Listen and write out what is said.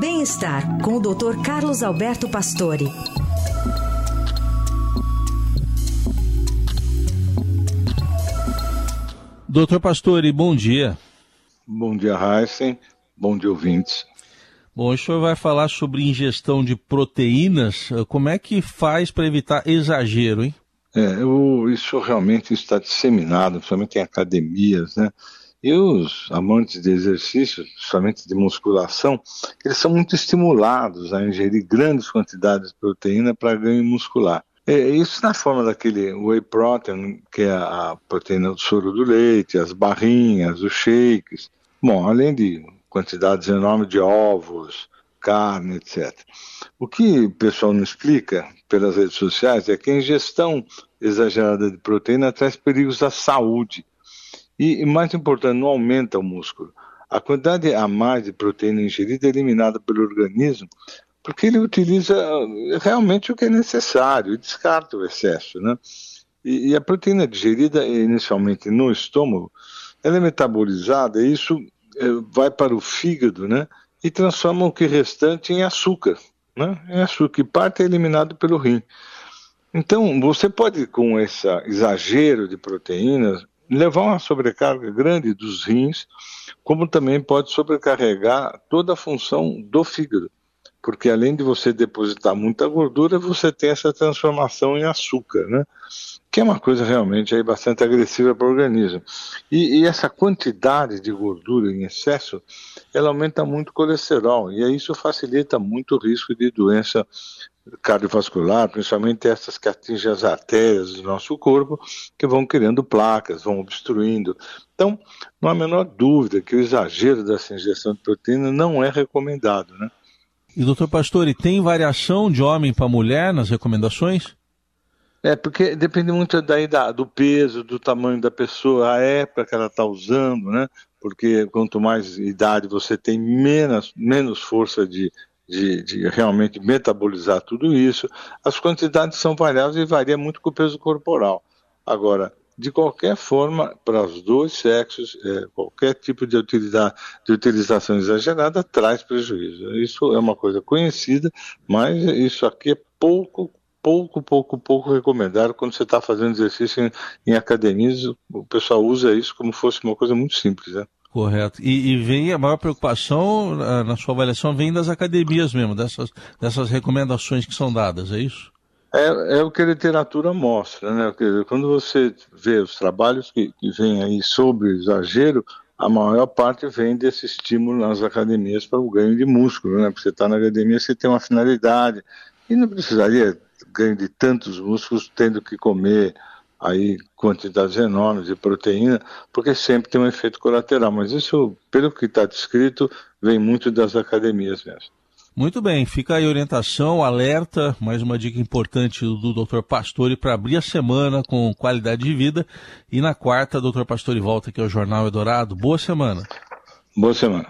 Bem-estar com o Dr. Carlos Alberto Pastore. Doutor Pastore, bom dia. Bom dia, Heisen. Bom dia, ouvintes. Bom, o senhor vai falar sobre ingestão de proteínas. Como é que faz para evitar exagero, hein? É, eu, isso realmente está disseminado, principalmente em academias, né? E os amantes de exercício, principalmente de musculação, eles são muito estimulados a ingerir grandes quantidades de proteína para ganho muscular. É, isso na forma daquele whey protein, que é a proteína do soro do leite, as barrinhas, os shakes. Bom, além de quantidades enormes de ovos, carne, etc. O que o pessoal não explica pelas redes sociais é que a ingestão exagerada de proteína traz perigos à saúde. E, mais importante, não aumenta o músculo. A quantidade a mais de proteína ingerida é eliminada pelo organismo porque ele utiliza eh, realmente o que é necessário e descarta o excesso, né? E, e a proteína digerida inicialmente no estômago, ela é metabolizada e isso é, vai para o fígado, né? E transforma o que restante em açúcar, né? Em açúcar, parte é eliminado pelo rim. Então, você pode, com esse exagero de proteínas, levar uma sobrecarga grande dos rins, como também pode sobrecarregar toda a função do fígado porque além de você depositar muita gordura, você tem essa transformação em açúcar, né? Que é uma coisa realmente aí bastante agressiva para o organismo. E, e, essa quantidade de gordura em excesso, ela aumenta muito o colesterol, e isso facilita muito o risco de doença cardiovascular, principalmente essas que atingem as artérias do nosso corpo, que vão criando placas, vão obstruindo. Então, não há a menor dúvida que o exagero dessa injeção de proteína não é recomendado, né? E doutor Pastore, tem variação de homem para mulher nas recomendações? É, porque depende muito da idade, do peso, do tamanho da pessoa, a época que ela está usando, né? Porque quanto mais idade você tem, menos, menos força de, de, de, realmente metabolizar tudo isso. As quantidades são variáveis e varia muito com o peso corporal. Agora, de qualquer forma, para os dois sexos, é, qualquer tipo de, utilidade, de utilização exagerada traz prejuízo. Isso é uma coisa conhecida, mas isso aqui é pouco, pouco, pouco, pouco recomendado quando você está fazendo exercício em, em, academias. O pessoal usa isso como fosse uma coisa muito simples, né? Correto. E, e, vem a maior preocupação, na sua avaliação, vem das academias mesmo, dessas, dessas recomendações que são dadas, é isso? É, é o que a literatura mostra, né? Quando você vê os trabalhos que, que vêm aí sobre exagero, a maior parte vem desse estímulo nas academias para o ganho de músculo, né? Porque você está na academia, você tem uma finalidade e não precisaria ganho de tantos músculos tendo que comer aí quantidades enormes de proteína, porque sempre tem um efeito colateral. Mas isso, pelo que está descrito, vem muito das academias mesmo. Muito bem, fica aí a orientação, alerta, mais uma dica importante do Dr. Pastore para abrir a semana com qualidade de vida. E na quarta, Dr. Pastore volta aqui ao Jornal Eldorado. Boa semana. Boa semana.